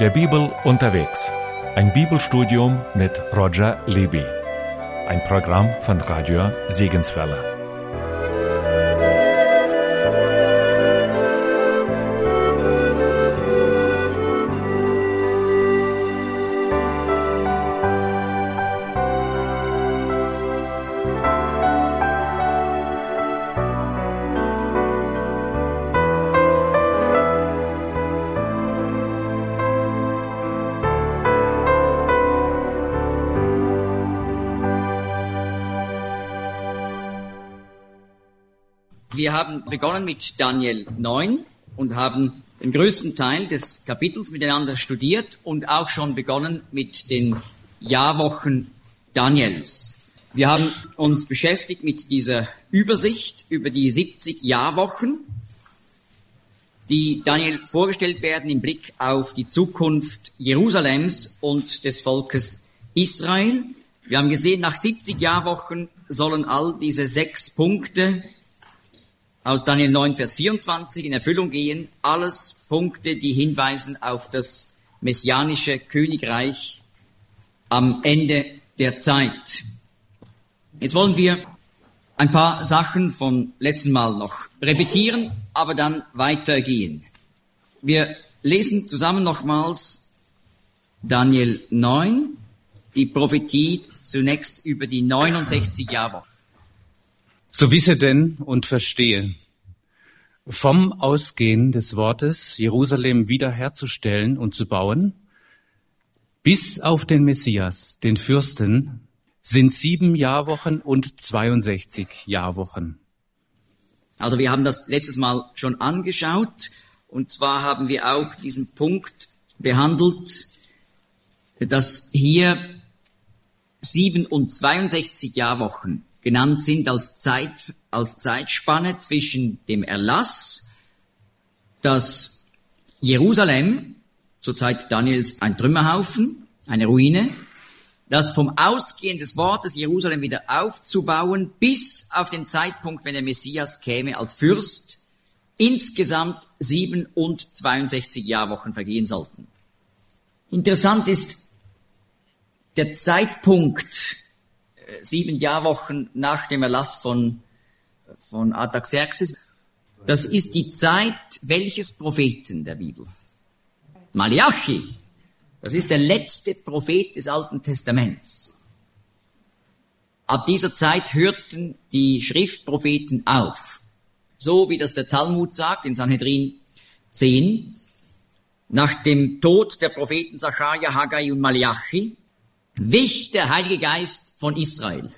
Der Bibel unterwegs. Ein Bibelstudium mit Roger Libby. Ein Programm von Radio Segenswelle. Begonnen mit Daniel 9 und haben den größten Teil des Kapitels miteinander studiert und auch schon begonnen mit den Jahrwochen Daniels. Wir haben uns beschäftigt mit dieser Übersicht über die 70 Jahrwochen, die Daniel vorgestellt werden im Blick auf die Zukunft Jerusalems und des Volkes Israel. Wir haben gesehen, nach 70 Jahrwochen sollen all diese sechs Punkte aus Daniel 9, Vers 24 in Erfüllung gehen. Alles Punkte, die hinweisen auf das messianische Königreich am Ende der Zeit. Jetzt wollen wir ein paar Sachen vom letzten Mal noch repetieren, aber dann weitergehen. Wir lesen zusammen nochmals Daniel 9, die Prophetie zunächst über die 69 Jahre. So wisse denn und verstehe, vom Ausgehen des Wortes, Jerusalem wiederherzustellen und zu bauen, bis auf den Messias, den Fürsten, sind sieben Jahrwochen und 62 Jahrwochen. Also wir haben das letztes Mal schon angeschaut und zwar haben wir auch diesen Punkt behandelt, dass hier sieben und 62 Jahrwochen genannt sind als Zeit, als Zeitspanne zwischen dem Erlass, dass Jerusalem, zur Zeit Daniels ein Trümmerhaufen, eine Ruine, das vom Ausgehen des Wortes Jerusalem wieder aufzubauen, bis auf den Zeitpunkt, wenn der Messias käme als Fürst, insgesamt sieben und 62 Jahrwochen vergehen sollten. Interessant ist der Zeitpunkt, sieben Jahrwochen nach dem Erlass von, von Artaxerxes. Das ist die Zeit welches Propheten der Bibel? Malachi. Das ist der letzte Prophet des Alten Testaments. Ab dieser Zeit hörten die Schriftpropheten auf. So wie das der Talmud sagt in Sanhedrin 10. Nach dem Tod der Propheten Zachariah, Haggai und Malachi wich der Heilige Geist von Israel.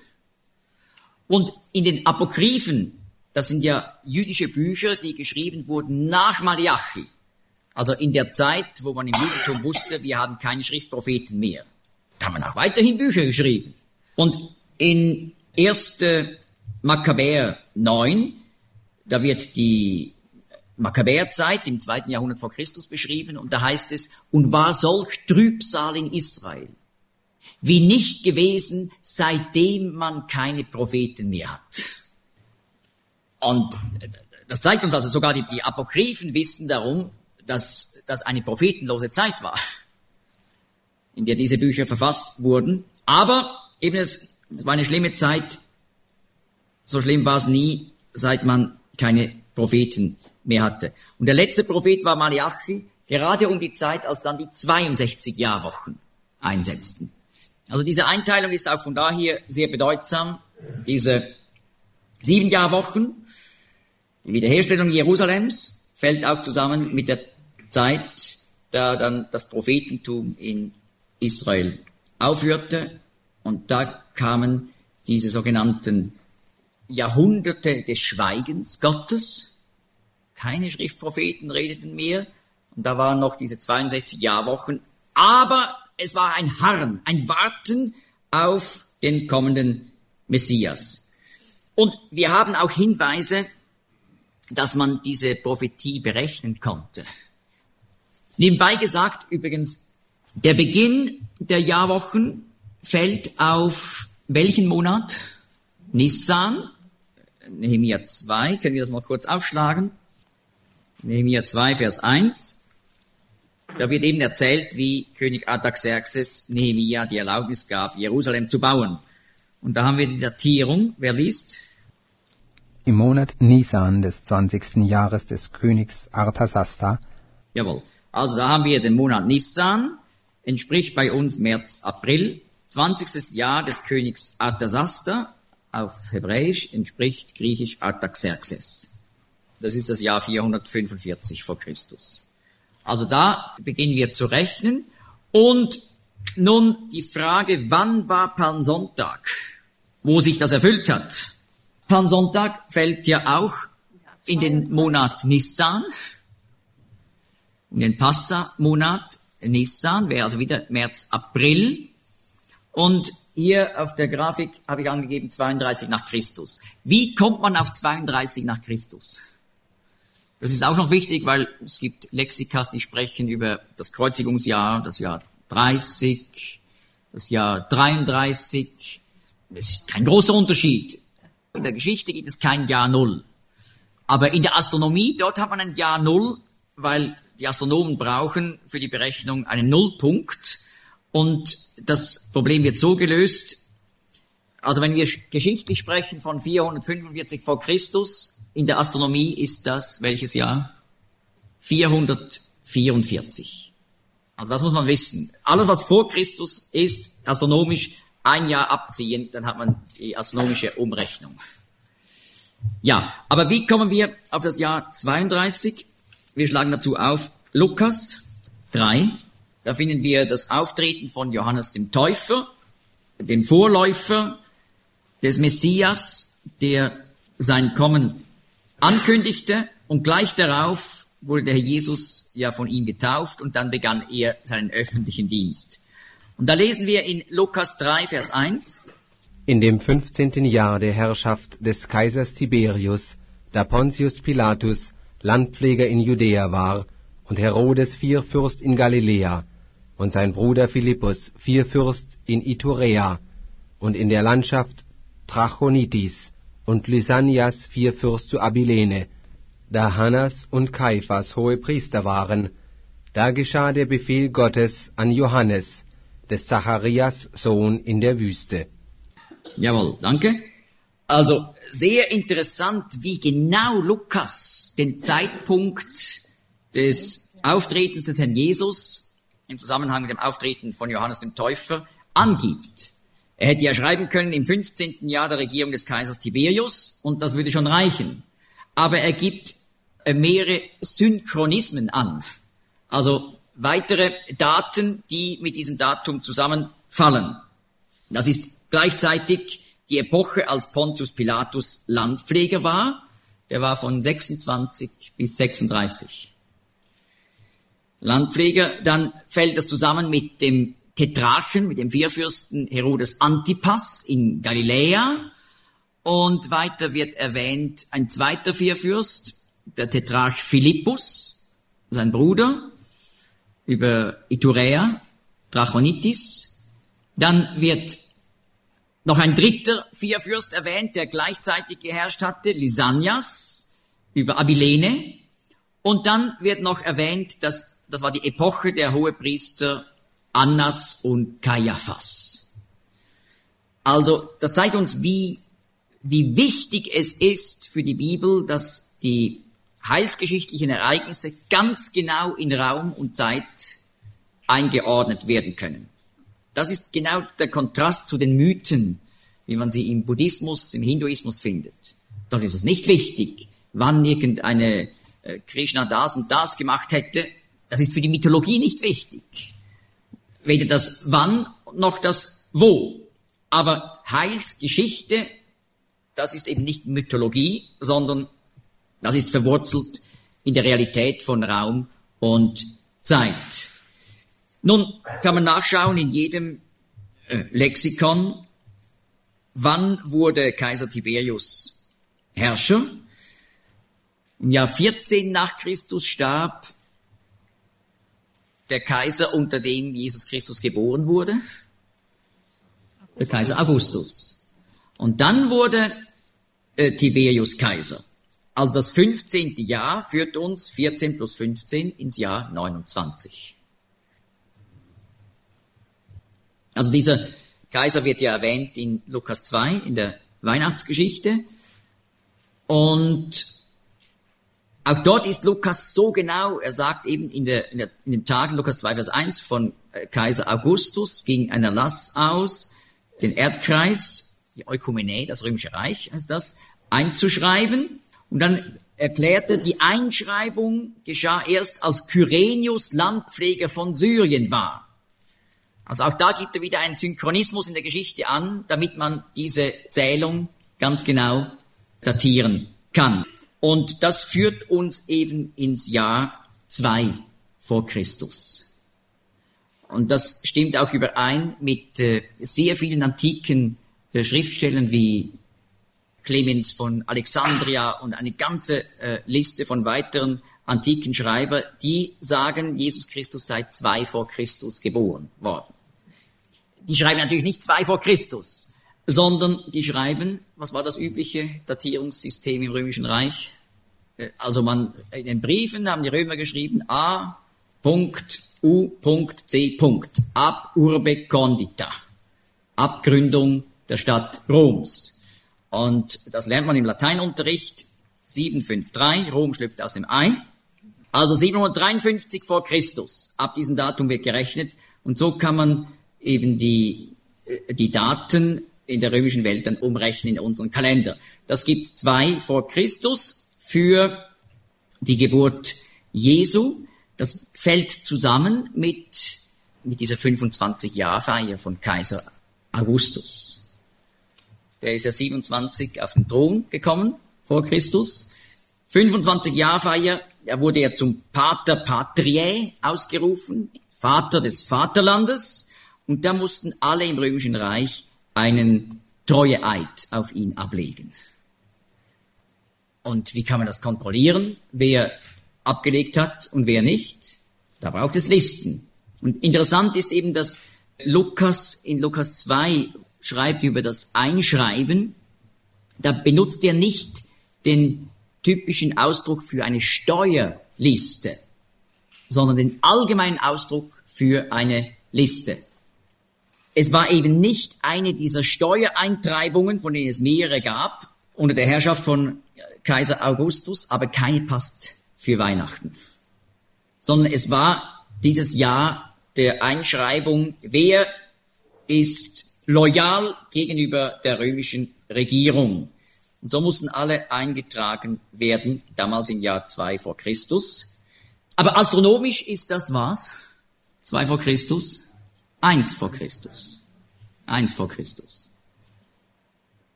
Und in den Apokryphen, das sind ja jüdische Bücher, die geschrieben wurden nach Malachi, also in der Zeit, wo man im Judentum wusste, wir haben keine Schriftpropheten mehr. Da haben man auch weiterhin Bücher geschrieben. Und in 1. Makkabäer 9, da wird die Makkabäerzeit im zweiten Jahrhundert vor Christus beschrieben und da heißt es, und war solch Trübsal in Israel, wie nicht gewesen, seitdem man keine Propheten mehr hat. Und das zeigt uns also sogar die, die Apokryphen wissen darum, dass das eine prophetenlose Zeit war, in der diese Bücher verfasst wurden. Aber eben es, es war eine schlimme Zeit. So schlimm war es nie, seit man keine Propheten mehr hatte. Und der letzte Prophet war Malachi, gerade um die Zeit, als dann die 62 Jahrwochen einsetzten. Also diese Einteilung ist auch von daher sehr bedeutsam. Diese sieben Jahrwochen, die Wiederherstellung Jerusalems, fällt auch zusammen mit der Zeit, da dann das Prophetentum in Israel aufhörte. Und da kamen diese sogenannten Jahrhunderte des Schweigens Gottes. Keine Schriftpropheten redeten mehr. Und da waren noch diese 62 Jahrwochen. Aber es war ein Harren, ein Warten auf den kommenden Messias. Und wir haben auch Hinweise, dass man diese Prophetie berechnen konnte. Nebenbei gesagt, übrigens, der Beginn der Jahrwochen fällt auf welchen Monat? Nissan, Nehemiah 2, können wir das mal kurz aufschlagen? Nehemiah 2, Vers 1. Da wird eben erzählt, wie König Artaxerxes Nehemia die Erlaubnis gab, Jerusalem zu bauen. Und da haben wir die Datierung. Wer liest? Im Monat Nisan des 20. Jahres des Königs Arthasasta. Jawohl. Also da haben wir den Monat Nisan, entspricht bei uns März, April. 20. Jahr des Königs Arthasasta, auf Hebräisch entspricht griechisch Artaxerxes. Das ist das Jahr 445 vor Christus. Also da beginnen wir zu rechnen. Und nun die Frage, wann war Palmsonntag, wo sich das erfüllt hat? Palmsonntag fällt ja auch in den Monat Nissan, in den Passa-Monat Nissan, wäre also wieder März, April. Und hier auf der Grafik habe ich angegeben 32 nach Christus. Wie kommt man auf 32 nach Christus? Das ist auch noch wichtig, weil es gibt Lexikas, die sprechen über das Kreuzigungsjahr, das Jahr 30, das Jahr 33. Es ist kein großer Unterschied. In der Geschichte gibt es kein Jahr Null. Aber in der Astronomie, dort hat man ein Jahr Null, weil die Astronomen brauchen für die Berechnung einen Nullpunkt. Und das Problem wird so gelöst, also wenn wir geschichtlich sprechen von 445 vor Christus, in der Astronomie ist das welches Jahr? 444. Also das muss man wissen. Alles, was vor Christus ist, astronomisch ein Jahr abziehen, dann hat man die astronomische Umrechnung. Ja, aber wie kommen wir auf das Jahr 32? Wir schlagen dazu auf Lukas 3. Da finden wir das Auftreten von Johannes dem Täufer, dem Vorläufer des Messias, der sein Kommen ankündigte und gleich darauf wurde der Herr Jesus ja von ihm getauft und dann begann er seinen öffentlichen Dienst. Und da lesen wir in Lukas 3, Vers 1. In dem 15. Jahr der Herrschaft des Kaisers Tiberius, da Pontius Pilatus Landpfleger in Judäa war und Herodes Vierfürst in Galiläa und sein Bruder Philippus Vierfürst in Iturea und in der Landschaft Trachonitis und Lysanias Vierfürst zu Abilene, da Hannas und Kaiphas hohe Priester waren, da geschah der Befehl Gottes an Johannes, des Zacharias Sohn in der Wüste. Jawohl, danke. Also sehr interessant, wie genau Lukas den Zeitpunkt des Auftretens des Herrn Jesus im Zusammenhang mit dem Auftreten von Johannes dem Täufer angibt. Er hätte ja schreiben können im 15. Jahr der Regierung des Kaisers Tiberius und das würde schon reichen. Aber er gibt äh, mehrere Synchronismen an. Also weitere Daten, die mit diesem Datum zusammenfallen. Das ist gleichzeitig die Epoche, als Pontius Pilatus Landpfleger war. Der war von 26 bis 36. Landpfleger, dann fällt das zusammen mit dem Tetrarchen, mit dem Vierfürsten Herodes Antipas in Galiläa. Und weiter wird erwähnt ein zweiter Vierfürst, der Tetrarch Philippus, sein Bruder, über Iturea, Drachonitis. Dann wird noch ein dritter Vierfürst erwähnt, der gleichzeitig geherrscht hatte, Lysanias, über Abilene. Und dann wird noch erwähnt, dass das war die Epoche der Hohepriester Annas und Kaiaphas. Also, das zeigt uns, wie, wie wichtig es ist für die Bibel, dass die heilsgeschichtlichen Ereignisse ganz genau in Raum und Zeit eingeordnet werden können. Das ist genau der Kontrast zu den Mythen, wie man sie im Buddhismus, im Hinduismus findet. Dort ist es nicht wichtig, wann irgendeine äh, Krishna das und das gemacht hätte. Das ist für die Mythologie nicht wichtig weder das Wann noch das Wo. Aber Heilsgeschichte, das ist eben nicht Mythologie, sondern das ist verwurzelt in der Realität von Raum und Zeit. Nun kann man nachschauen in jedem äh, Lexikon, wann wurde Kaiser Tiberius Herrscher. Im Jahr 14 nach Christus starb der Kaiser, unter dem Jesus Christus geboren wurde? Der Kaiser Augustus. Und dann wurde äh, Tiberius Kaiser. Also das 15. Jahr führt uns 14 plus 15 ins Jahr 29. Also dieser Kaiser wird ja erwähnt in Lukas 2, in der Weihnachtsgeschichte. Und auch dort ist Lukas so genau, er sagt eben in, der, in, der, in den Tagen, Lukas 2, Vers 1, von äh, Kaiser Augustus ging ein Erlass aus, den Erdkreis, die Eukumene, das Römische Reich heißt das, einzuschreiben. Und dann erklärte, die Einschreibung geschah erst, als Kyrenius Landpfleger von Syrien war. Also auch da gibt er wieder einen Synchronismus in der Geschichte an, damit man diese Zählung ganz genau datieren kann. Und das führt uns eben ins Jahr 2 vor Christus. Und das stimmt auch überein mit äh, sehr vielen antiken äh, Schriftstellern wie Clemens von Alexandria und eine ganze äh, Liste von weiteren antiken Schreiber, die sagen, Jesus Christus sei zwei vor Christus geboren worden. Die schreiben natürlich nicht zwei vor Christus, sondern die schreiben, was war das übliche Datierungssystem im Römischen Reich? Äh, also man, in den Briefen haben die Römer geschrieben, A. U. C. Ab urbe condita. Abgründung der Stadt Roms. Und das lernt man im Lateinunterricht 753, Rom schlüpft aus dem Ei. Also 753 vor Christus. Ab diesem Datum wird gerechnet. Und so kann man eben die, äh, die Daten in der römischen Welt dann umrechnen in unseren Kalender. Das gibt zwei vor Christus für die Geburt Jesu. Das fällt zusammen mit, mit dieser 25-Jahr-Feier von Kaiser Augustus. Der ist ja 27 auf den Thron gekommen vor Christus. 25 Jahr-Feier, er wurde ja zum Pater Patriae ausgerufen, Vater des Vaterlandes. Und da mussten alle im Römischen Reich einen Treueeid auf ihn ablegen. Und wie kann man das kontrollieren, wer abgelegt hat und wer nicht? Da braucht es Listen. Und interessant ist eben, dass Lukas in Lukas 2 schreibt über das Einschreiben. Da benutzt er nicht den typischen Ausdruck für eine Steuerliste, sondern den allgemeinen Ausdruck für eine Liste. Es war eben nicht eine dieser Steuereintreibungen, von denen es mehrere gab, unter der Herrschaft von Kaiser Augustus, aber keine passt für Weihnachten. Sondern es war dieses Jahr der Einschreibung, wer ist loyal gegenüber der römischen Regierung. Und so mussten alle eingetragen werden, damals im Jahr 2 vor Christus. Aber astronomisch ist das was? 2 vor Christus? Eins vor Christus. Eins vor Christus.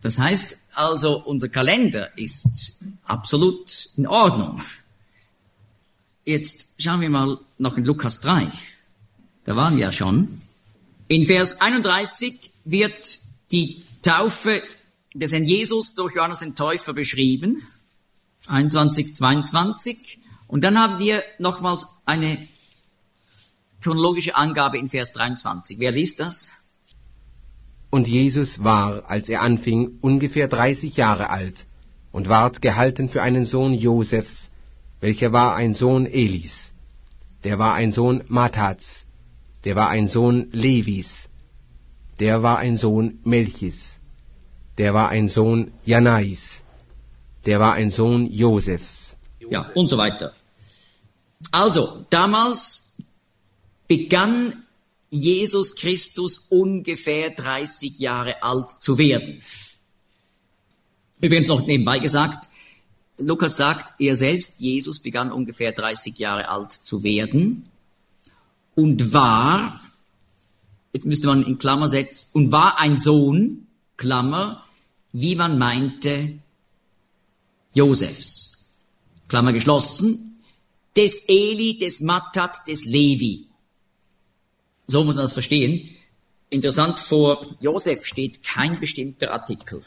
Das heißt also, unser Kalender ist absolut in Ordnung. Jetzt schauen wir mal noch in Lukas 3. Da waren wir ja schon. In Vers 31 wird die Taufe des Herrn Jesus durch Johannes den Täufer beschrieben. 21, 22. Und dann haben wir nochmals eine chronologische Angabe in Vers 23. Wer liest das? Und Jesus war, als er anfing, ungefähr dreißig Jahre alt und ward gehalten für einen Sohn Josefs, welcher war ein Sohn Elis, der war ein Sohn Matats, der war ein Sohn Levis, der war ein Sohn Melchis, der war ein Sohn Janais, der war ein Sohn Josefs. Ja, und so weiter. Also, damals begann Jesus Christus ungefähr 30 Jahre alt zu werden. Übrigens noch nebenbei gesagt, Lukas sagt, er selbst, Jesus, begann ungefähr 30 Jahre alt zu werden und war, jetzt müsste man in Klammer setzen, und war ein Sohn, Klammer, wie man meinte, Josefs, Klammer geschlossen, des Eli, des Mattat, des Levi. So muss man das verstehen. Interessant, vor Josef steht kein bestimmter Artikel.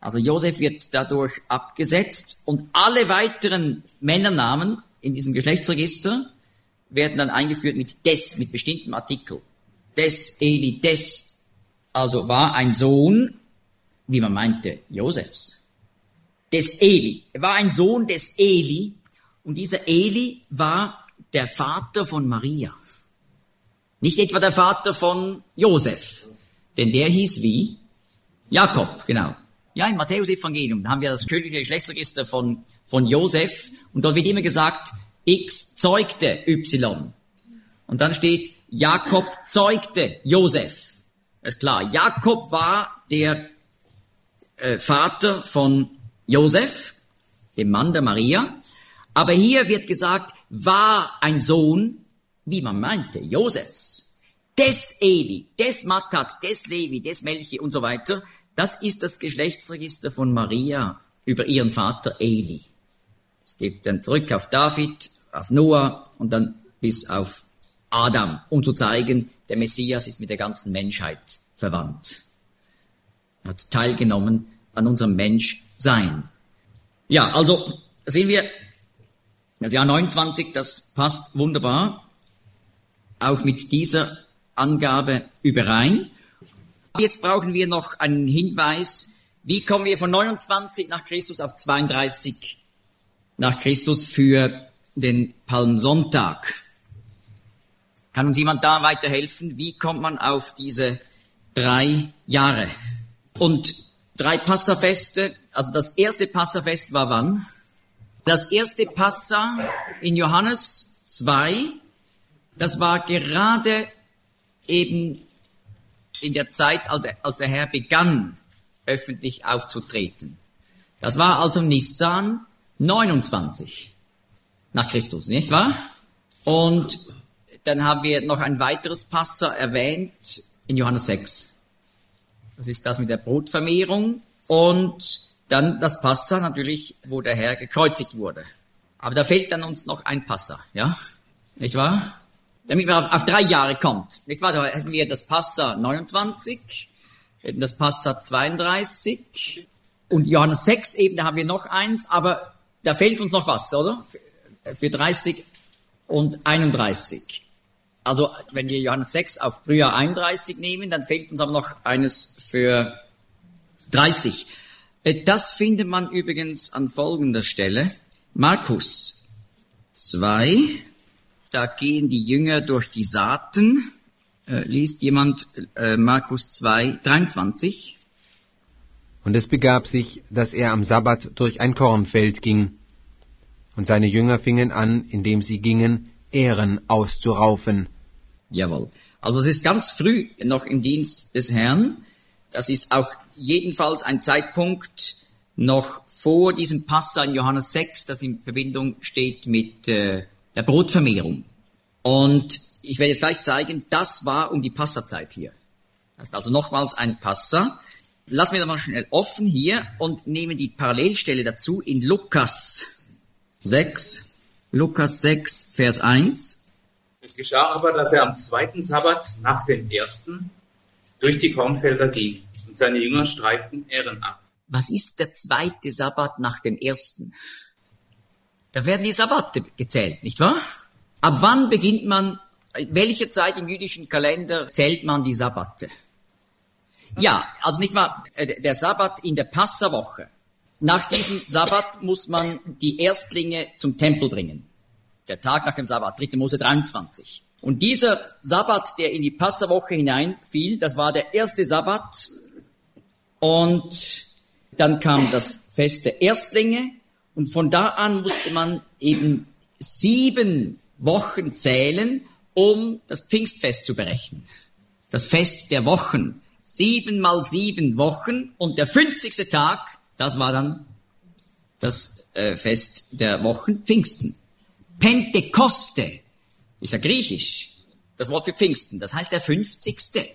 Also Josef wird dadurch abgesetzt und alle weiteren Männernamen in diesem Geschlechtsregister werden dann eingeführt mit des, mit bestimmtem Artikel. Des, Eli, des, also war ein Sohn, wie man meinte, Josefs. Des Eli. Er war ein Sohn des Eli und dieser Eli war der Vater von Maria. Nicht etwa der Vater von Josef, denn der hieß wie? Jakob, genau. Ja, im Matthäus-Evangelium haben wir das königliche Geschlechtsregister von, von Josef und dort wird immer gesagt, X zeugte Y. Und dann steht, Jakob zeugte Josef. Das ist klar. Jakob war der äh, Vater von Josef, dem Mann der Maria. Aber hier wird gesagt, war ein Sohn, wie man meinte, Josefs, des Eli, des Matat, des Levi, des Melchi und so weiter. Das ist das Geschlechtsregister von Maria über ihren Vater Eli. Es geht dann zurück auf David, auf Noah und dann bis auf Adam, um zu zeigen, der Messias ist mit der ganzen Menschheit verwandt. Er hat teilgenommen an unserem Menschsein. Ja, also sehen wir, das Jahr 29, das passt wunderbar, auch mit dieser Angabe überein. Jetzt brauchen wir noch einen Hinweis, wie kommen wir von 29 nach Christus auf 32 nach Christus für den Palmsonntag? Kann uns jemand da weiterhelfen? Wie kommt man auf diese drei Jahre? Und drei Passafeste, also das erste Passafest war wann? Das erste Passa in Johannes 2, das war gerade eben in der Zeit, als der Herr begann, öffentlich aufzutreten. Das war also Nissan 29 nach Christus, nicht wahr? Und dann haben wir noch ein weiteres Passa erwähnt in Johannes 6. Das ist das mit der Brotvermehrung und dann das Passa natürlich, wo der Herr gekreuzigt wurde. Aber da fehlt dann uns noch ein Passa, ja? Nicht wahr? Damit man auf, auf drei Jahre kommt. Nicht wahr? Da hätten wir das Passa 29, hätten das Passa 32 und Johannes 6 eben, da haben wir noch eins, aber da fehlt uns noch was, oder? Für, für 30 und 31. Also wenn wir Johannes 6 auf Frühjahr 31 nehmen, dann fehlt uns aber noch eines für 30. Äh, das findet man übrigens an folgender Stelle. Markus 2, da gehen die Jünger durch die Saaten. Äh, liest jemand äh, Markus 2, 23? Und es begab sich, dass er am Sabbat durch ein Kornfeld ging. Und seine Jünger fingen an, indem sie gingen, Ehren auszuraufen. Jawohl. Also es ist ganz früh noch im Dienst des Herrn. Das ist auch jedenfalls ein Zeitpunkt noch vor diesem Passa in Johannes 6, das in Verbindung steht mit äh, der Brotvermehrung. Und ich werde jetzt gleich zeigen, das war um die Passazeit hier. Das ist also nochmals ein Passa. Lassen wir das mal schnell offen hier und nehmen die Parallelstelle dazu in Lukas 6. Lukas 6, Vers 1. Es geschah aber, dass er am zweiten Sabbat nach dem ersten durch die Kornfelder ging und seine Jünger streiften Ehren ab. Was ist der zweite Sabbat nach dem ersten? Da werden die Sabbate gezählt, nicht wahr? Ab wann beginnt man, welche Zeit im jüdischen Kalender zählt man die Sabbate? Ja, also nicht wahr, äh, der Sabbat in der Passawoche. Nach diesem Sabbat muss man die Erstlinge zum Tempel bringen. Der Tag nach dem Sabbat, 3. Mose 23. Und dieser Sabbat, der in die Passawoche hineinfiel, das war der erste Sabbat und dann kam das Fest der Erstlinge und von da an musste man eben sieben Wochen zählen, um das Pfingstfest zu berechnen. Das Fest der Wochen. Sieben mal sieben Wochen und der 50. Tag, das war dann das äh, Fest der Wochen Pfingsten. Pentekoste ist ja griechisch, das Wort für Pfingsten, das heißt der 50.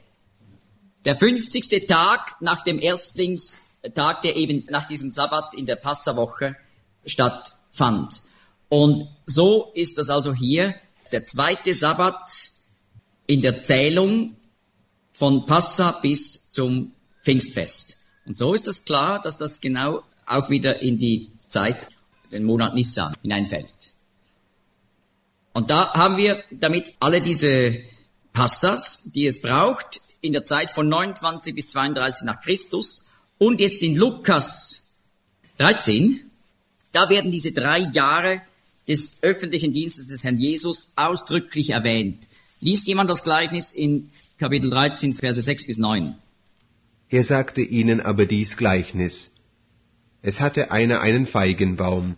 Der 50. Tag nach dem Erstlingstag, der eben nach diesem Sabbat in der Passawoche stattfand. Und so ist das also hier der zweite Sabbat in der Zählung von Passa bis zum Pfingstfest. Und so ist das klar, dass das genau auch wieder in die Zeit, den Monat Nissan hineinfällt. Und da haben wir damit alle diese Passas, die es braucht, in der Zeit von 29 bis 32 nach Christus und jetzt in Lukas 13, da werden diese drei Jahre des öffentlichen Dienstes des Herrn Jesus ausdrücklich erwähnt. Liest jemand das Gleichnis in Kapitel 13, Verse 6 bis 9? Er sagte ihnen aber dies Gleichnis. Es hatte einer einen Feigenbaum,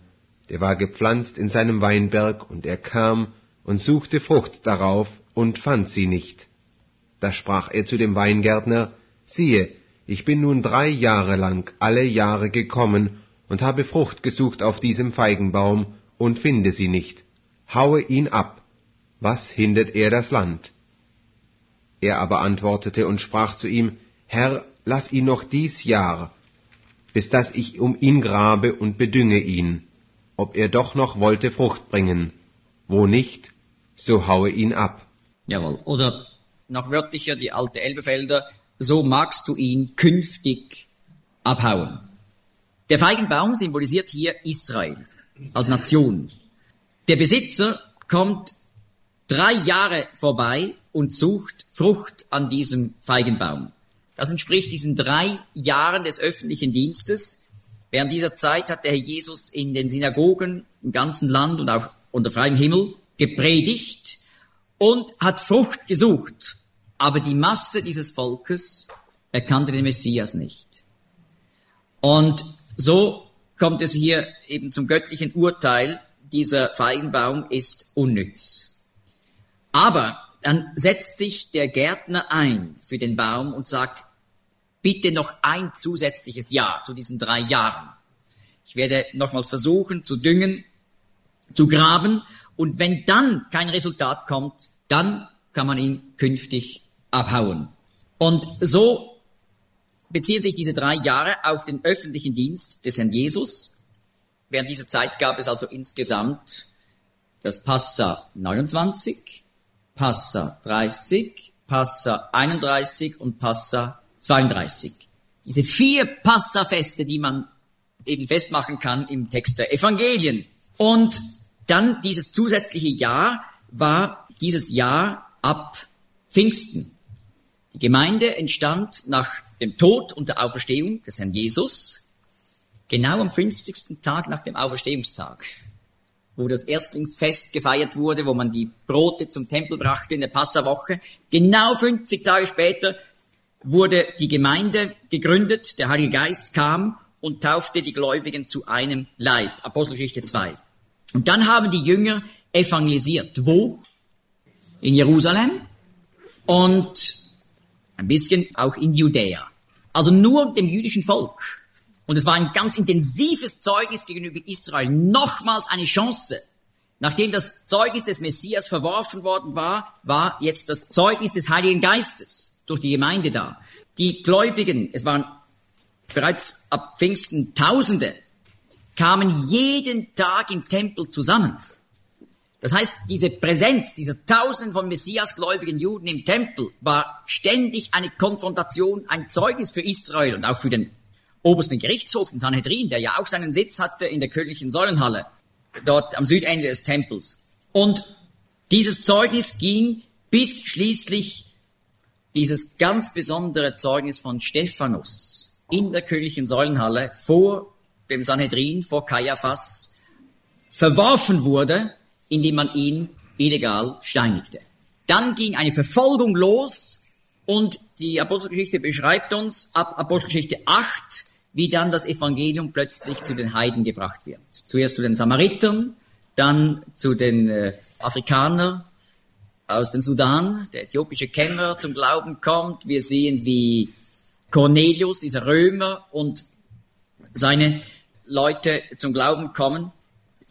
der war gepflanzt in seinem Weinberg, und er kam und suchte Frucht darauf und fand sie nicht. Da sprach er zu dem Weingärtner, siehe, ich bin nun drei Jahre lang alle Jahre gekommen und habe Frucht gesucht auf diesem Feigenbaum und finde sie nicht. Haue ihn ab. Was hindert er das Land? Er aber antwortete und sprach zu ihm, Herr, lass ihn noch dies Jahr, bis dass ich um ihn grabe und bedünge ihn, ob er doch noch wollte Frucht bringen. Wo nicht, so haue ihn ab. Jawohl. Oder noch wörtlicher die alte Elbefelder, so magst du ihn künftig abhauen. Der Feigenbaum symbolisiert hier Israel als Nation. Der Besitzer kommt drei Jahre vorbei und sucht Frucht an diesem Feigenbaum. Das entspricht diesen drei Jahren des öffentlichen Dienstes. Während dieser Zeit hat der Herr Jesus in den Synagogen im ganzen Land und auch unter freiem Himmel gepredigt und hat Frucht gesucht. Aber die Masse dieses Volkes erkannte den Messias nicht. Und so kommt es hier eben zum göttlichen Urteil, dieser Feigenbaum ist unnütz. Aber dann setzt sich der Gärtner ein für den Baum und sagt, bitte noch ein zusätzliches Jahr zu diesen drei Jahren. Ich werde nochmals versuchen zu düngen, zu graben und wenn dann kein Resultat kommt, dann kann man ihn künftig abhauen. Und so beziehen sich diese drei Jahre auf den öffentlichen Dienst des Herrn Jesus. Während dieser Zeit gab es also insgesamt das Passa 29, Passa 30, Passa 31 und Passa 32. Diese vier Passafeste, die man eben festmachen kann im Text der Evangelien. Und dann dieses zusätzliche Jahr war dieses Jahr ab Pfingsten. Die Gemeinde entstand nach dem Tod und der Auferstehung des Herrn Jesus, genau am 50. Tag nach dem Auferstehungstag, wo das Erstlingsfest gefeiert wurde, wo man die Brote zum Tempel brachte in der Passawoche. Genau 50 Tage später wurde die Gemeinde gegründet, der Heilige Geist kam und taufte die Gläubigen zu einem Leib. Apostelgeschichte 2. Und dann haben die Jünger evangelisiert. Wo? In Jerusalem und ein bisschen auch in Judäa. Also nur dem jüdischen Volk. Und es war ein ganz intensives Zeugnis gegenüber Israel. Nochmals eine Chance. Nachdem das Zeugnis des Messias verworfen worden war, war jetzt das Zeugnis des Heiligen Geistes durch die Gemeinde da. Die Gläubigen, es waren bereits ab Pfingsten Tausende, kamen jeden Tag im Tempel zusammen. Das heißt, diese Präsenz dieser Tausenden von Messiasgläubigen Juden im Tempel war ständig eine Konfrontation, ein Zeugnis für Israel und auch für den obersten Gerichtshof, den Sanhedrin, der ja auch seinen Sitz hatte in der königlichen Säulenhalle, dort am Südende des Tempels. Und dieses Zeugnis ging bis schließlich dieses ganz besondere Zeugnis von Stephanus in der königlichen Säulenhalle vor dem Sanhedrin, vor Kaiaphas, verworfen wurde indem man ihn illegal steinigte. Dann ging eine Verfolgung los und die Apostelgeschichte beschreibt uns ab Apostelgeschichte 8, wie dann das Evangelium plötzlich zu den Heiden gebracht wird. Zuerst zu den Samaritern, dann zu den äh, Afrikanern aus dem Sudan, der äthiopische Kämmerer zum Glauben kommt. Wir sehen, wie Cornelius, dieser Römer und seine Leute zum Glauben kommen.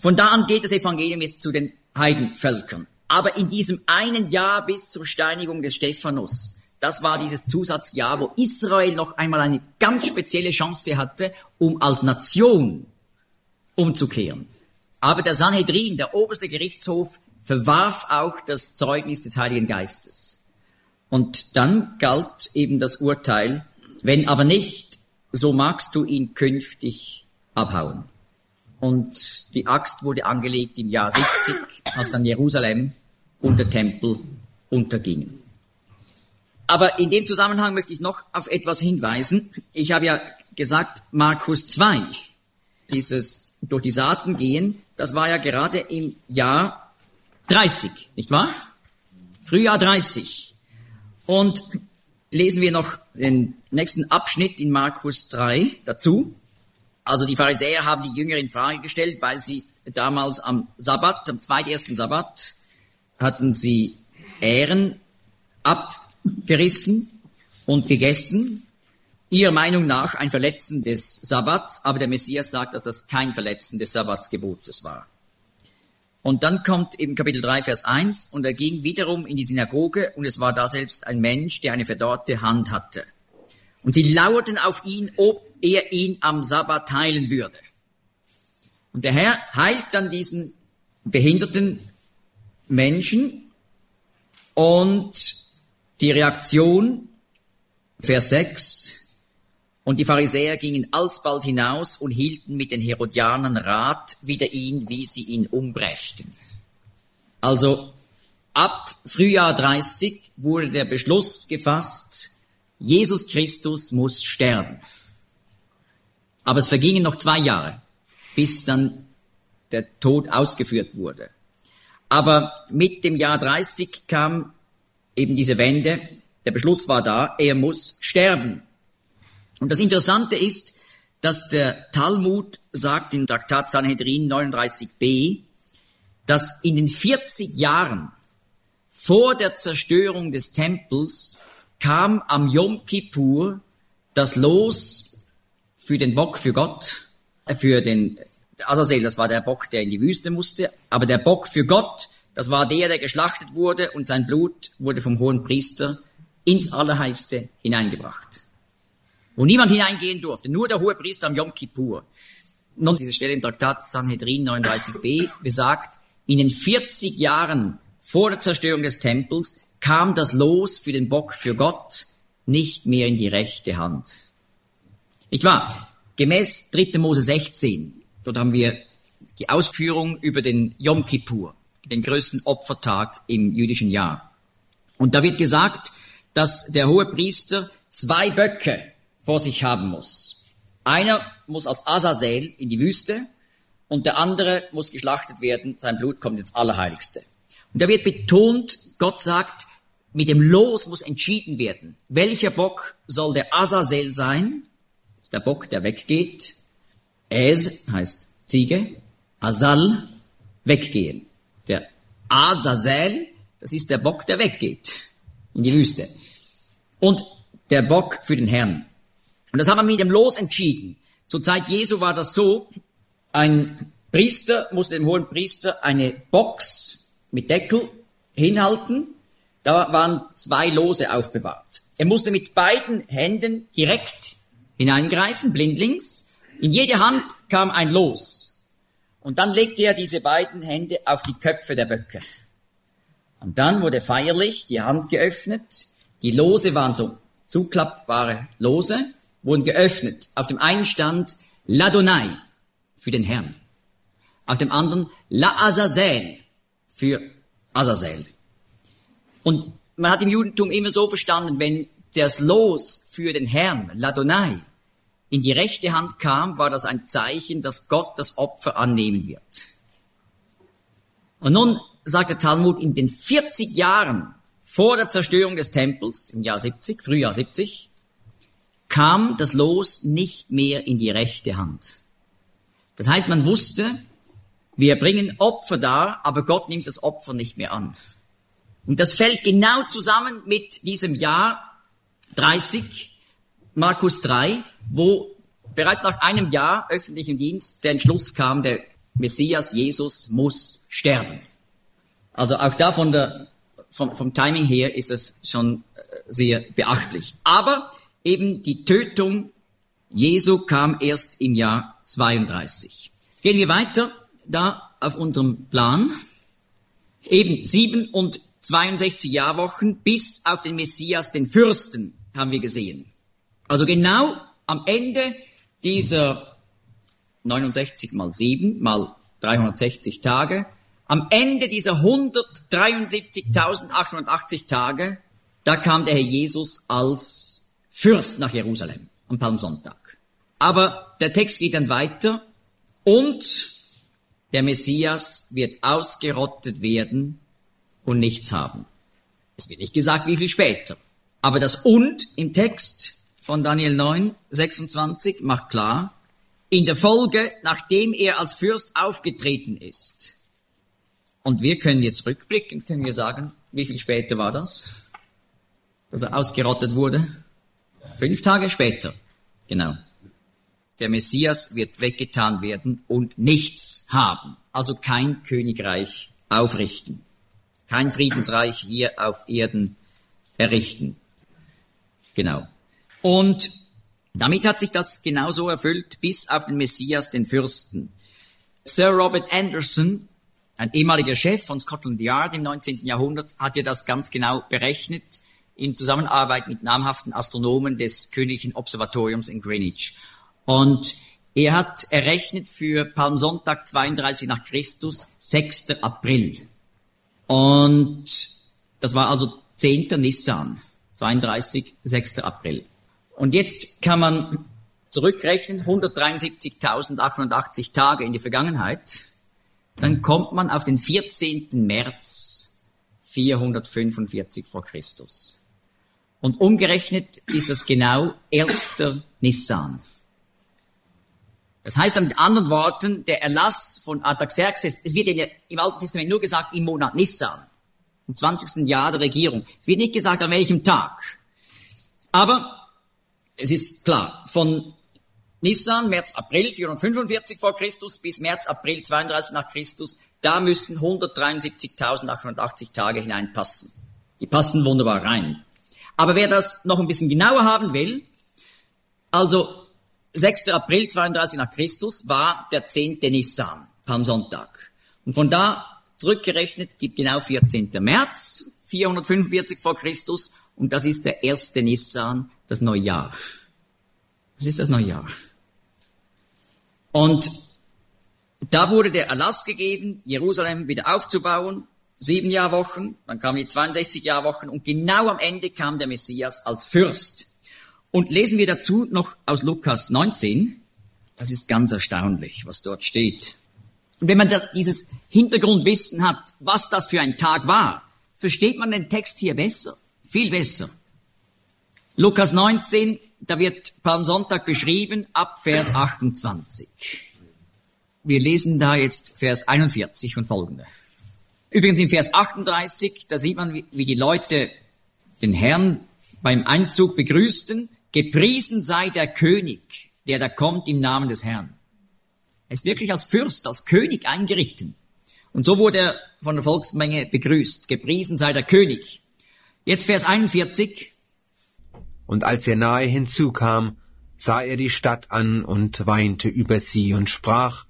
Von da an geht das Evangelium jetzt zu den Heidenvölkern. Aber in diesem einen Jahr bis zur Steinigung des Stephanus, das war dieses Zusatzjahr, wo Israel noch einmal eine ganz spezielle Chance hatte, um als Nation umzukehren. Aber der Sanhedrin, der oberste Gerichtshof, verwarf auch das Zeugnis des Heiligen Geistes. Und dann galt eben das Urteil, wenn aber nicht, so magst du ihn künftig abhauen. Und die Axt wurde angelegt im Jahr 70, als dann Jerusalem und der Tempel untergingen. Aber in dem Zusammenhang möchte ich noch auf etwas hinweisen. Ich habe ja gesagt, Markus 2, dieses durch die Saaten gehen, das war ja gerade im Jahr 30, nicht wahr? Frühjahr 30. Und lesen wir noch den nächsten Abschnitt in Markus 3 dazu. Also die Pharisäer haben die Jünger in Frage gestellt, weil sie damals am Sabbat, am zweitersten Sabbat, hatten sie Ähren abgerissen und gegessen. Ihrer Meinung nach ein Verletzen des Sabbats, aber der Messias sagt, dass das kein Verletzen des Sabbatsgebotes war. Und dann kommt eben Kapitel 3, Vers 1, und er ging wiederum in die Synagoge, und es war da selbst ein Mensch, der eine verdorrte Hand hatte. Und sie lauerten auf ihn, ob er ihn am Sabbat heilen würde. Und der Herr heilt dann diesen behinderten Menschen, und die Reaktion, Vers 6, und die Pharisäer gingen alsbald hinaus und hielten mit den Herodianern Rat wider ihn, wie sie ihn umbrächten. Also ab Frühjahr 30 wurde der Beschluss gefasst, Jesus Christus muss sterben. Aber es vergingen noch zwei Jahre, bis dann der Tod ausgeführt wurde. Aber mit dem Jahr 30 kam eben diese Wende, der Beschluss war da, er muss sterben. Und das Interessante ist, dass der Talmud sagt in Traktat Sanhedrin 39b, dass in den 40 Jahren vor der Zerstörung des Tempels kam am Yom Kippur das Los für den Bock für Gott, äh, für den Azazel, das war der Bock, der in die Wüste musste, aber der Bock für Gott, das war der, der geschlachtet wurde und sein Blut wurde vom hohen Priester ins Allerheiligste hineingebracht wo niemand hineingehen durfte, nur der hohe Priester am Yom Kippur. Nun, diese Stelle im Traktat Sanhedrin 39b besagt, in den 40 Jahren vor der Zerstörung des Tempels kam das Los für den Bock für Gott nicht mehr in die rechte Hand. Nicht wahr? Gemäß 3. Mose 16, dort haben wir die Ausführung über den Yom Kippur, den größten Opfertag im jüdischen Jahr. Und da wird gesagt, dass der hohe Priester zwei Böcke vor sich haben muss. Einer muss als Azazel in die Wüste und der andere muss geschlachtet werden, sein Blut kommt ins Allerheiligste. Und da wird betont, Gott sagt, mit dem Los muss entschieden werden. Welcher Bock soll der Azazel sein? Ist der Bock, der weggeht. Es heißt Ziege. Azal, weggehen. Der Azazel, das ist der Bock, der weggeht in die Wüste. Und der Bock für den Herrn. Und das haben wir mit dem Los entschieden. Zur Zeit Jesu war das so, ein Priester musste dem hohen Priester eine Box mit Deckel hinhalten. Da waren zwei Lose aufbewahrt. Er musste mit beiden Händen direkt hineingreifen, blindlings. In jede Hand kam ein Los. Und dann legte er diese beiden Hände auf die Köpfe der Böcke. Und dann wurde feierlich die Hand geöffnet. Die Lose waren so zuklappbare Lose wurden geöffnet. Auf dem einen stand Ladonai für den Herrn. Auf dem anderen La Azazel für Azazel. Und man hat im Judentum immer so verstanden, wenn das Los für den Herrn, Ladonai, in die rechte Hand kam, war das ein Zeichen, dass Gott das Opfer annehmen wird. Und nun sagt der Talmud, in den 40 Jahren vor der Zerstörung des Tempels, im Jahr 70, Frühjahr 70, kam das Los nicht mehr in die rechte Hand. Das heißt, man wusste, wir bringen Opfer dar, aber Gott nimmt das Opfer nicht mehr an. Und das fällt genau zusammen mit diesem Jahr 30, Markus 3, wo bereits nach einem Jahr öffentlichem Dienst der Entschluss kam, der Messias Jesus muss sterben. Also auch da von der, vom, vom Timing her ist es schon äh, sehr beachtlich. Aber eben die Tötung Jesu kam erst im Jahr 32. Jetzt gehen wir weiter da auf unserem Plan. Eben sieben und 62 Jahrwochen bis auf den Messias, den Fürsten, haben wir gesehen. Also genau am Ende dieser 69 mal 7 mal 360 Tage, am Ende dieser 173.880 Tage, da kam der Herr Jesus als Fürst nach Jerusalem am Palmsonntag. Aber der Text geht dann weiter und der Messias wird ausgerottet werden und nichts haben. Es wird nicht gesagt, wie viel später. Aber das und im Text von Daniel 9, 26 macht klar, in der Folge, nachdem er als Fürst aufgetreten ist. Und wir können jetzt rückblicken, können wir sagen, wie viel später war das, dass er ausgerottet wurde? Fünf Tage später, genau. Der Messias wird weggetan werden und nichts haben, also kein Königreich aufrichten, kein Friedensreich hier auf Erden errichten. Genau. Und damit hat sich das genauso erfüllt, bis auf den Messias, den Fürsten. Sir Robert Anderson, ein ehemaliger Chef von Scotland Yard im 19. Jahrhundert, hat ja das ganz genau berechnet in Zusammenarbeit mit namhaften Astronomen des Königlichen Observatoriums in Greenwich. Und er hat errechnet für Palmsonntag 32 nach Christus 6. April. Und das war also 10. Nissan, 32, 6. April. Und jetzt kann man zurückrechnen, 173.880 Tage in die Vergangenheit, dann kommt man auf den 14. März 445 vor Christus. Und umgerechnet ist das genau 1. Nissan. Das heißt mit anderen Worten, der Erlass von Artaxerxes, es wird im Alten Testament nur gesagt im Monat Nissan, im 20. Jahr der Regierung. Es wird nicht gesagt an welchem Tag. Aber es ist klar, von Nissan, März, April 445 vor Christus bis März, April 32 nach Christus, da müssen 173.880 Tage hineinpassen. Die passen wunderbar rein. Aber wer das noch ein bisschen genauer haben will, also 6. April 32 nach Christus war der 10. Nissan, Palmsonntag. Und von da zurückgerechnet gibt genau 14. März 445 vor Christus und das ist der erste Nissan, das Neujahr. Das ist das Neujahr. Und da wurde der Erlass gegeben, Jerusalem wieder aufzubauen, sieben Jahrwochen, dann kamen die 62 Jahrwochen und genau am Ende kam der Messias als Fürst. Und lesen wir dazu noch aus Lukas 19, das ist ganz erstaunlich, was dort steht. Und wenn man das, dieses Hintergrundwissen hat, was das für ein Tag war, versteht man den Text hier besser, viel besser. Lukas 19, da wird Palmsonntag beschrieben ab Vers 28. Wir lesen da jetzt Vers 41 und folgende. Übrigens in Vers 38, da sieht man, wie die Leute den Herrn beim Einzug begrüßten. Gepriesen sei der König, der da kommt im Namen des Herrn. Er ist wirklich als Fürst, als König eingeritten. Und so wurde er von der Volksmenge begrüßt. Gepriesen sei der König. Jetzt Vers 41 und als er nahe hinzukam, sah er die Stadt an und weinte über sie und sprach,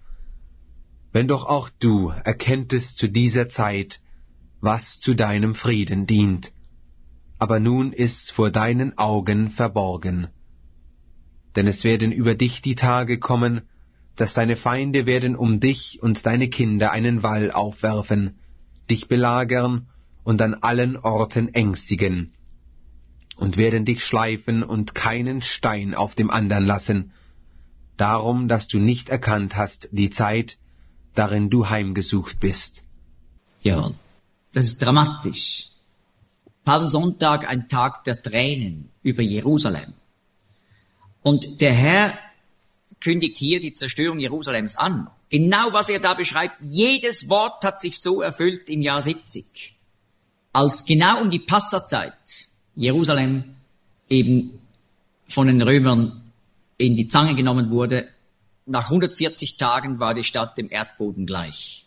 Wenn doch auch du erkenntest zu dieser Zeit, was zu deinem Frieden dient, aber nun ist's vor deinen Augen verborgen. Denn es werden über dich die Tage kommen, dass deine Feinde werden um dich und deine Kinder einen Wall aufwerfen, dich belagern und an allen Orten ängstigen und werden dich schleifen und keinen Stein auf dem andern lassen, darum, dass du nicht erkannt hast die Zeit, darin du heimgesucht bist. Ja, das ist dramatisch. Palmsonntag ein Tag der Tränen über Jerusalem. Und der Herr kündigt hier die Zerstörung Jerusalems an. Genau was er da beschreibt, jedes Wort hat sich so erfüllt im Jahr 70. Als genau um die Passazeit Jerusalem eben von den Römern in die Zange genommen wurde. Nach 140 Tagen war die Stadt dem Erdboden gleich.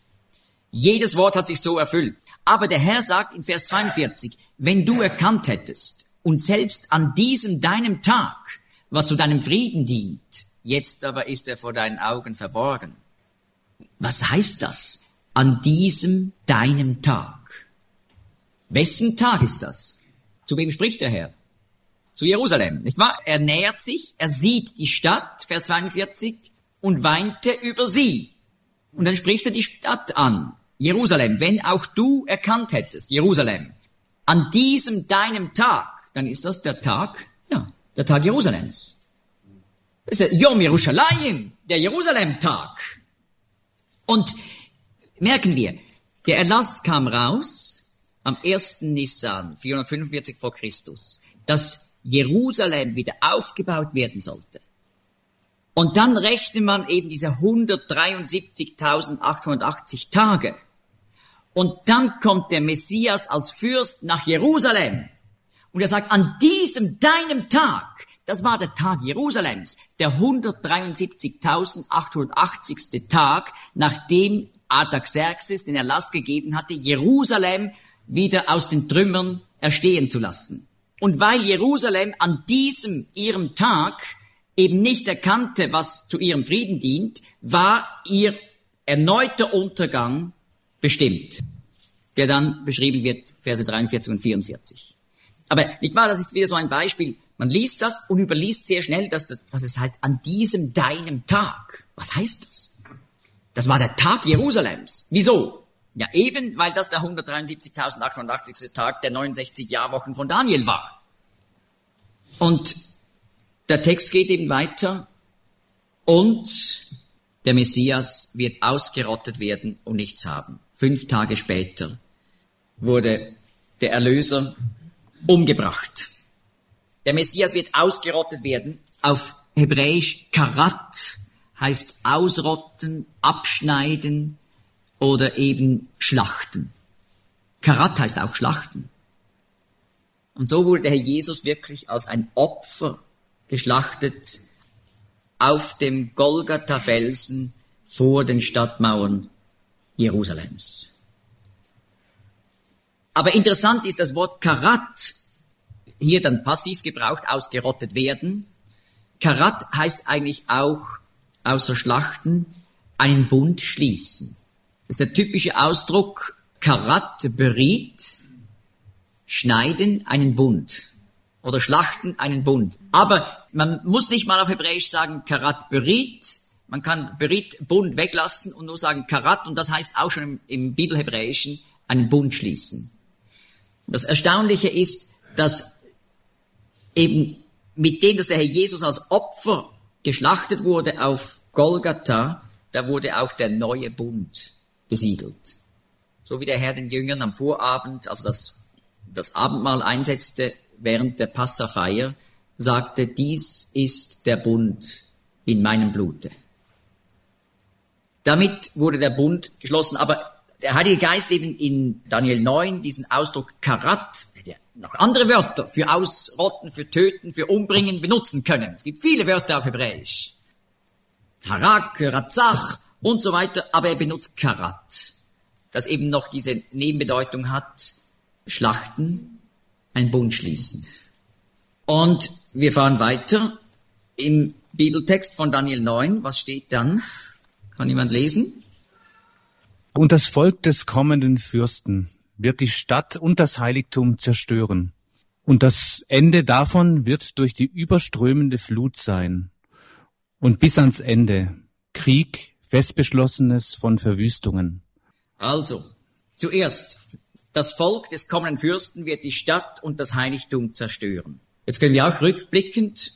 Jedes Wort hat sich so erfüllt. Aber der Herr sagt in Vers 42, wenn du erkannt hättest und selbst an diesem deinem Tag, was zu deinem Frieden dient, jetzt aber ist er vor deinen Augen verborgen. Was heißt das? An diesem deinem Tag. Wessen Tag ist das? Zu wem spricht der Herr? Zu Jerusalem, nicht wahr? Er nähert sich, er sieht die Stadt, Vers 42, und weinte über sie. Und dann spricht er die Stadt an. Jerusalem, wenn auch du erkannt hättest, Jerusalem, an diesem deinem Tag, dann ist das der Tag, ja, der Tag Jerusalems. Das ist der Yom Yerushalayim, der Jerusalem-Tag. Und merken wir, der Erlass kam raus, am 1. Nissan 445 vor Christus, dass Jerusalem wieder aufgebaut werden sollte. Und dann rechnet man eben diese 173.880 Tage. Und dann kommt der Messias als Fürst nach Jerusalem. Und er sagt, an diesem deinem Tag, das war der Tag Jerusalems, der 173.880. Tag, nachdem Artaxerxes den Erlass gegeben hatte, Jerusalem wieder aus den Trümmern erstehen zu lassen. Und weil Jerusalem an diesem ihrem Tag eben nicht erkannte, was zu ihrem Frieden dient, war ihr erneuter Untergang bestimmt, der dann beschrieben wird, Verse 43 und 44. Aber nicht wahr, das ist wieder so ein Beispiel. Man liest das und überliest sehr schnell, dass, das, dass es heißt, an diesem deinem Tag. Was heißt das? Das war der Tag Jerusalems. Wieso? Ja, eben, weil das der 173.880. Tag der 69 Jahrwochen von Daniel war. Und der Text geht eben weiter und der Messias wird ausgerottet werden und nichts haben. Fünf Tage später wurde der Erlöser umgebracht. Der Messias wird ausgerottet werden. Auf Hebräisch Karat heißt ausrotten, abschneiden oder eben schlachten. Karat heißt auch schlachten. Und so wurde der Herr Jesus wirklich als ein Opfer geschlachtet auf dem Golgatha-Felsen vor den Stadtmauern Jerusalems. Aber interessant ist das Wort Karat, hier dann passiv gebraucht, ausgerottet werden. Karat heißt eigentlich auch außer Schlachten einen Bund schließen. Das ist der typische Ausdruck Karat berit, schneiden einen Bund oder schlachten einen Bund. Aber man muss nicht mal auf Hebräisch sagen Karat berit, man kann berit Bund weglassen und nur sagen Karat und das heißt auch schon im, im Bibelhebräischen einen Bund schließen. Das Erstaunliche ist, dass eben mit dem, dass der Herr Jesus als Opfer geschlachtet wurde auf Golgatha, da wurde auch der neue Bund besiegelt. So wie der Herr den Jüngern am Vorabend, also das, das Abendmahl einsetzte, während der Passafeier sagte, dies ist der Bund in meinem Blute. Damit wurde der Bund geschlossen, aber der Heilige Geist eben in Daniel 9 diesen Ausdruck Karat, der noch andere Wörter für ausrotten, für töten, für umbringen benutzen können. Es gibt viele Wörter auf Hebräisch. Tarak, Ratzach und so weiter, aber er benutzt Karat, das eben noch diese Nebenbedeutung hat, schlachten, ein Bund schließen. Und wir fahren weiter im Bibeltext von Daniel 9. Was steht dann? Kann jemand lesen? Und das Volk des kommenden Fürsten wird die Stadt und das Heiligtum zerstören. Und das Ende davon wird durch die überströmende Flut sein. Und bis ans Ende Krieg, festbeschlossenes von Verwüstungen. Also, zuerst das Volk des kommenden Fürsten wird die Stadt und das Heiligtum zerstören. Jetzt können wir auch rückblickend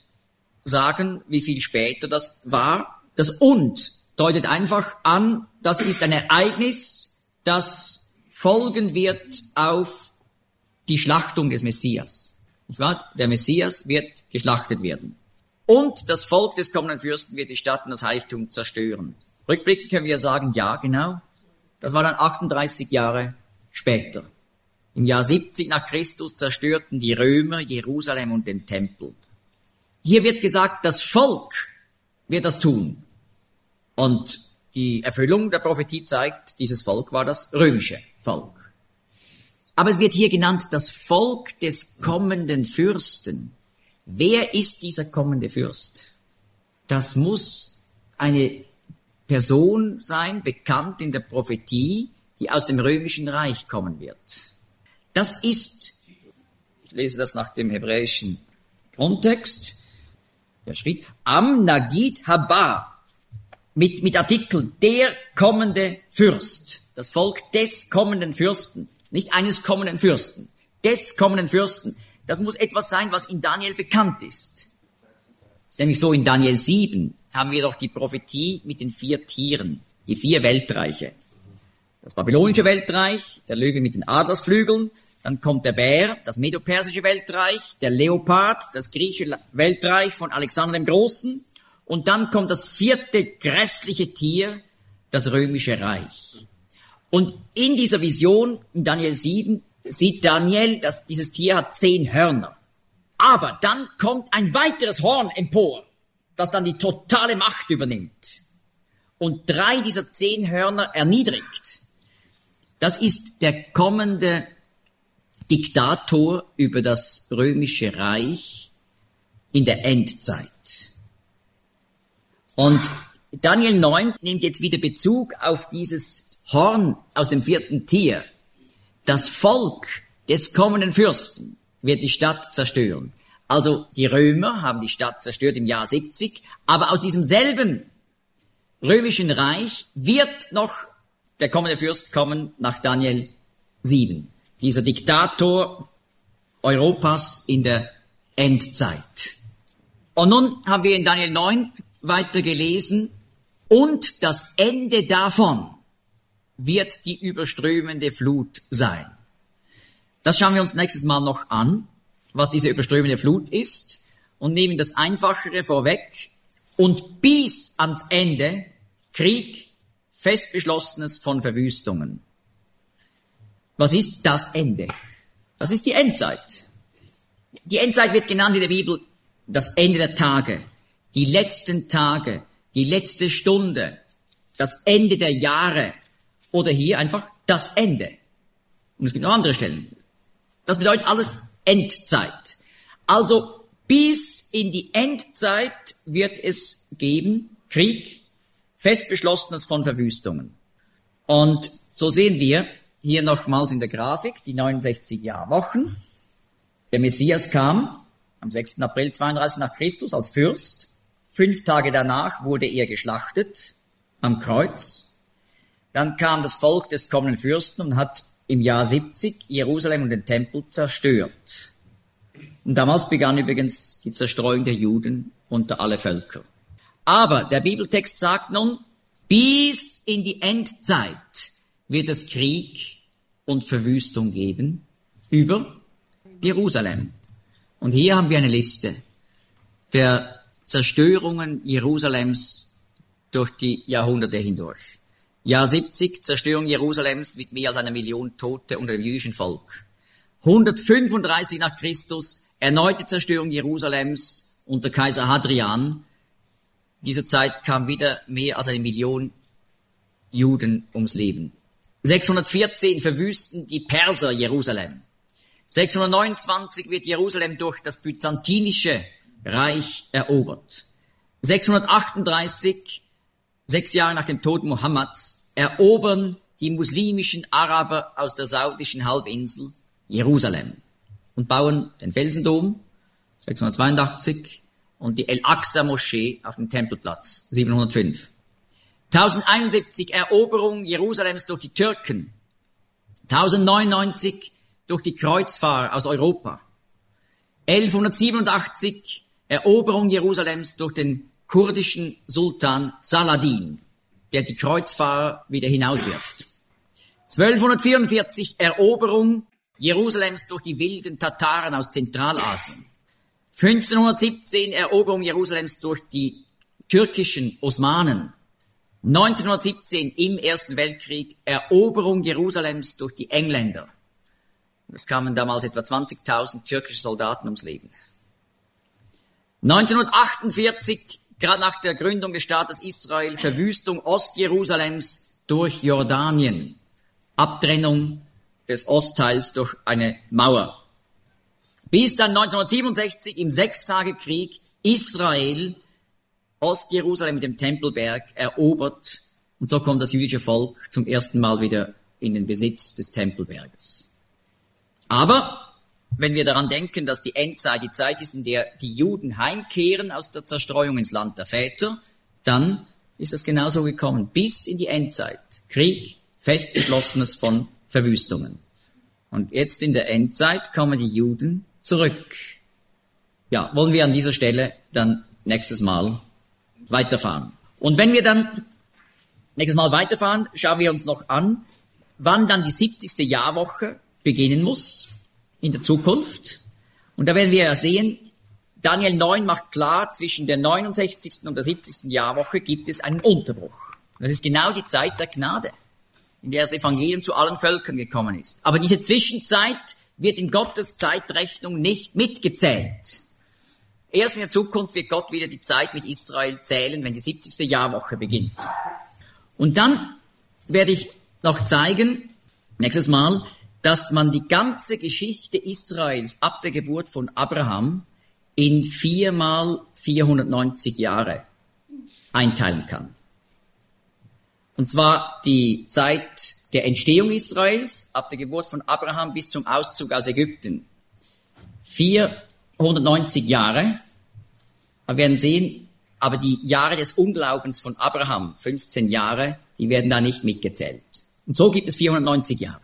sagen, wie viel später das war. Das und deutet einfach an, das ist ein Ereignis, das folgen wird auf die Schlachtung des Messias. Der Messias wird geschlachtet werden. Und das Volk des kommenden Fürsten wird die Stadt und das Heiligtum zerstören. Rückblickend können wir sagen, ja, genau. Das war dann 38 Jahre später. Im Jahr 70 nach Christus zerstörten die Römer Jerusalem und den Tempel. Hier wird gesagt, das Volk wird das tun. Und die Erfüllung der Prophetie zeigt, dieses Volk war das römische Volk. Aber es wird hier genannt das Volk des kommenden Fürsten. Wer ist dieser kommende Fürst? Das muss eine Person sein, bekannt in der Prophetie, die aus dem römischen Reich kommen wird. Das ist, ich lese das nach dem hebräischen Kontext, der schrieb, Am Nagid Haba, mit, mit Artikel der kommende Fürst, das Volk des kommenden Fürsten, nicht eines kommenden Fürsten, des kommenden Fürsten. Das muss etwas sein, was in Daniel bekannt ist. Es ist nämlich so, in Daniel 7 haben wir doch die Prophetie mit den vier Tieren, die vier Weltreiche. das babylonische Weltreich, der Löwe mit den Adlersflügeln, dann kommt der Bär, das medopersische Weltreich, der Leopard, das griechische Weltreich von Alexander dem Großen, und dann kommt das vierte grässliche Tier, das römische Reich. Und in dieser Vision, in Daniel 7, sieht Daniel, dass dieses Tier hat zehn Hörner. Aber dann kommt ein weiteres Horn empor, das dann die totale Macht übernimmt und drei dieser zehn Hörner erniedrigt. Das ist der kommende Diktator über das römische Reich in der Endzeit. Und Daniel 9 nimmt jetzt wieder Bezug auf dieses Horn aus dem vierten Tier. Das Volk des kommenden Fürsten wird die Stadt zerstören. Also die Römer haben die Stadt zerstört im Jahr 70, aber aus diesem selben römischen Reich wird noch der kommende Fürst kommen nach Daniel 7. Dieser Diktator Europas in der Endzeit. Und nun haben wir in Daniel 9 weiter gelesen, und das Ende davon wird die überströmende Flut sein. Das schauen wir uns nächstes Mal noch an, was diese überströmende Flut ist, und nehmen das Einfachere vorweg. Und bis ans Ende Krieg, festbeschlossenes von Verwüstungen. Was ist das Ende? Das ist die Endzeit. Die Endzeit wird genannt in der Bibel das Ende der Tage die letzten Tage, die letzte Stunde, das Ende der Jahre oder hier einfach das Ende. Und es gibt noch andere Stellen. Das bedeutet alles Endzeit. Also bis in die Endzeit wird es geben Krieg, festbeschlossenes von Verwüstungen. Und so sehen wir hier nochmals in der Grafik die 69 Jahrwochen. Der Messias kam am 6. April 32 nach Christus als Fürst. Fünf Tage danach wurde er geschlachtet am Kreuz. Dann kam das Volk des kommenden Fürsten und hat im Jahr 70 Jerusalem und den Tempel zerstört. Und damals begann übrigens die Zerstreuung der Juden unter alle Völker. Aber der Bibeltext sagt nun, bis in die Endzeit wird es Krieg und Verwüstung geben über Jerusalem. Und hier haben wir eine Liste der Zerstörungen Jerusalems durch die Jahrhunderte hindurch. Jahr 70, Zerstörung Jerusalems mit mehr als einer Million Tote unter dem jüdischen Volk. 135 nach Christus, erneute Zerstörung Jerusalems unter Kaiser Hadrian. Dieser Zeit kam wieder mehr als eine Million Juden ums Leben. 614 verwüsten die Perser Jerusalem. 629 wird Jerusalem durch das byzantinische Reich erobert. 638, sechs Jahre nach dem Tod Mohammeds, erobern die muslimischen Araber aus der saudischen Halbinsel Jerusalem und bauen den Felsendom 682 und die El-Aqsa-Moschee auf dem Tempelplatz 705. 1071 Eroberung Jerusalems durch die Türken. 1099 durch die Kreuzfahrer aus Europa. 1187 Eroberung Jerusalems durch den kurdischen Sultan Saladin, der die Kreuzfahrer wieder hinauswirft. 1244 Eroberung Jerusalems durch die wilden Tataren aus Zentralasien. 1517 Eroberung Jerusalems durch die türkischen Osmanen. 1917 im Ersten Weltkrieg Eroberung Jerusalems durch die Engländer. Es kamen damals etwa 20.000 türkische Soldaten ums Leben. 1948, gerade nach der Gründung des Staates Israel, Verwüstung Ostjerusalems durch Jordanien, Abtrennung des Ostteils durch eine Mauer. Bis dann 1967 im Sechstagekrieg Israel Ostjerusalem mit dem Tempelberg erobert und so kommt das jüdische Volk zum ersten Mal wieder in den Besitz des Tempelberges. Aber wenn wir daran denken, dass die Endzeit die Zeit ist, in der die Juden heimkehren aus der Zerstreuung ins Land der Väter, dann ist es genauso gekommen, bis in die Endzeit. Krieg, festgeschlossenes von Verwüstungen. Und jetzt in der Endzeit kommen die Juden zurück. Ja, wollen wir an dieser Stelle dann nächstes Mal weiterfahren. Und wenn wir dann nächstes Mal weiterfahren, schauen wir uns noch an, wann dann die 70. Jahrwoche beginnen muss in der Zukunft. Und da werden wir ja sehen, Daniel 9 macht klar, zwischen der 69. und der 70. Jahrwoche gibt es einen Unterbruch. Das ist genau die Zeit der Gnade, in der das Evangelium zu allen Völkern gekommen ist. Aber diese Zwischenzeit wird in Gottes Zeitrechnung nicht mitgezählt. Erst in der Zukunft wird Gott wieder die Zeit mit Israel zählen, wenn die 70. Jahrwoche beginnt. Und dann werde ich noch zeigen, nächstes Mal, dass man die ganze Geschichte Israels ab der Geburt von Abraham in viermal 490 Jahre einteilen kann. Und zwar die Zeit der Entstehung Israels, ab der Geburt von Abraham bis zum Auszug aus Ägypten. 490 Jahre. Wir werden sehen, aber die Jahre des Unglaubens von Abraham, 15 Jahre, die werden da nicht mitgezählt. Und so gibt es 490 Jahre.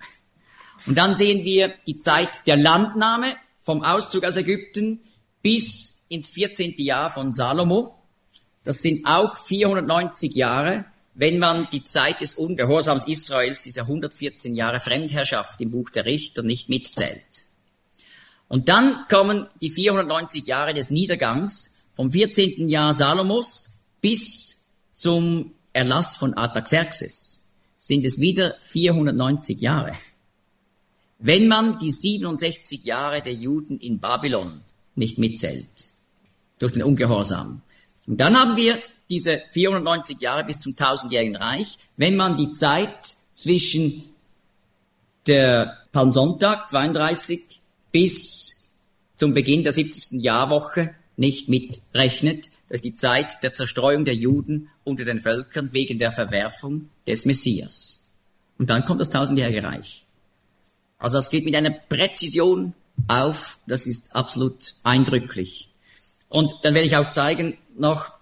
Und dann sehen wir die Zeit der Landnahme vom Auszug aus Ägypten bis ins 14. Jahr von Salomo. Das sind auch 490 Jahre, wenn man die Zeit des Ungehorsams Israels, dieser 114 Jahre Fremdherrschaft im Buch der Richter nicht mitzählt. Und dann kommen die 490 Jahre des Niedergangs vom 14. Jahr Salomos bis zum Erlass von Artaxerxes. Sind es wieder 490 Jahre. Wenn man die 67 Jahre der Juden in Babylon nicht mitzählt. Durch den Ungehorsam. Und dann haben wir diese 490 Jahre bis zum tausendjährigen Reich, wenn man die Zeit zwischen der Palmsonntag 32 bis zum Beginn der 70. Jahrwoche nicht mitrechnet. Das ist die Zeit der Zerstreuung der Juden unter den Völkern wegen der Verwerfung des Messias. Und dann kommt das tausendjährige Reich. Also das geht mit einer Präzision auf. Das ist absolut eindrücklich. Und dann werde ich auch zeigen noch,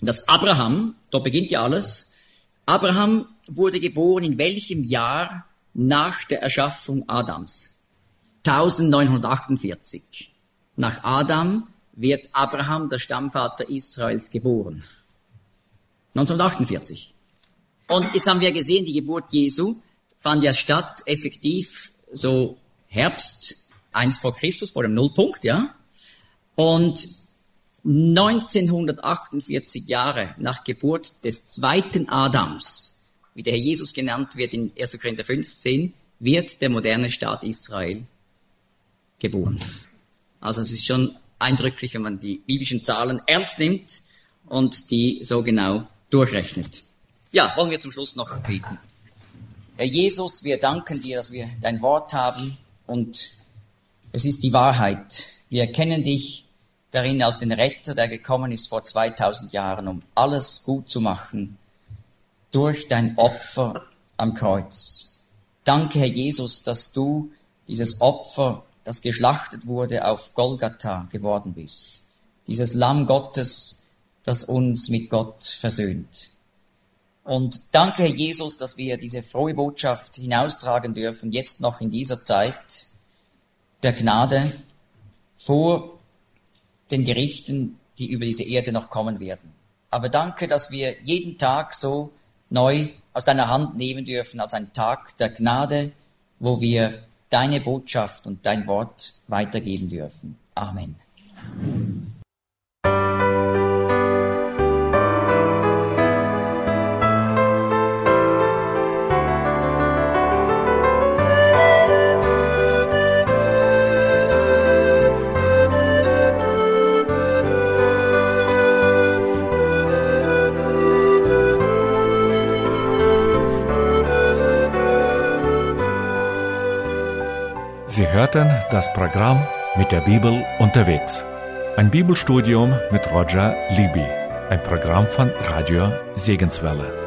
dass Abraham, da beginnt ja alles, Abraham wurde geboren in welchem Jahr nach der Erschaffung Adams? 1948. Nach Adam wird Abraham, der Stammvater Israels, geboren. 1948. Und jetzt haben wir gesehen, die Geburt Jesu fand ja statt, effektiv so Herbst eins vor Christus, vor dem Nullpunkt, ja. Und 1948 Jahre nach Geburt des zweiten Adams, wie der Herr Jesus genannt wird in 1. Korinther 15, wird der moderne Staat Israel geboren. Also es ist schon eindrücklich, wenn man die biblischen Zahlen ernst nimmt und die so genau durchrechnet. Ja, wollen wir zum Schluss noch beten. Herr Jesus, wir danken dir, dass wir dein Wort haben und es ist die Wahrheit. Wir erkennen dich darin als den Retter, der gekommen ist vor 2000 Jahren, um alles gut zu machen durch dein Opfer am Kreuz. Danke, Herr Jesus, dass du dieses Opfer, das geschlachtet wurde, auf Golgatha geworden bist. Dieses Lamm Gottes, das uns mit Gott versöhnt. Und danke, Herr Jesus, dass wir diese frohe Botschaft hinaustragen dürfen, jetzt noch in dieser Zeit, der Gnade vor den Gerichten, die über diese Erde noch kommen werden. Aber danke, dass wir jeden Tag so neu aus deiner Hand nehmen dürfen als ein Tag der Gnade, wo wir deine Botschaft und dein Wort weitergeben dürfen. Amen. Sie hörten das Programm mit der Bibel unterwegs. Ein Bibelstudium mit Roger Libby. Ein Programm von Radio Segenswelle.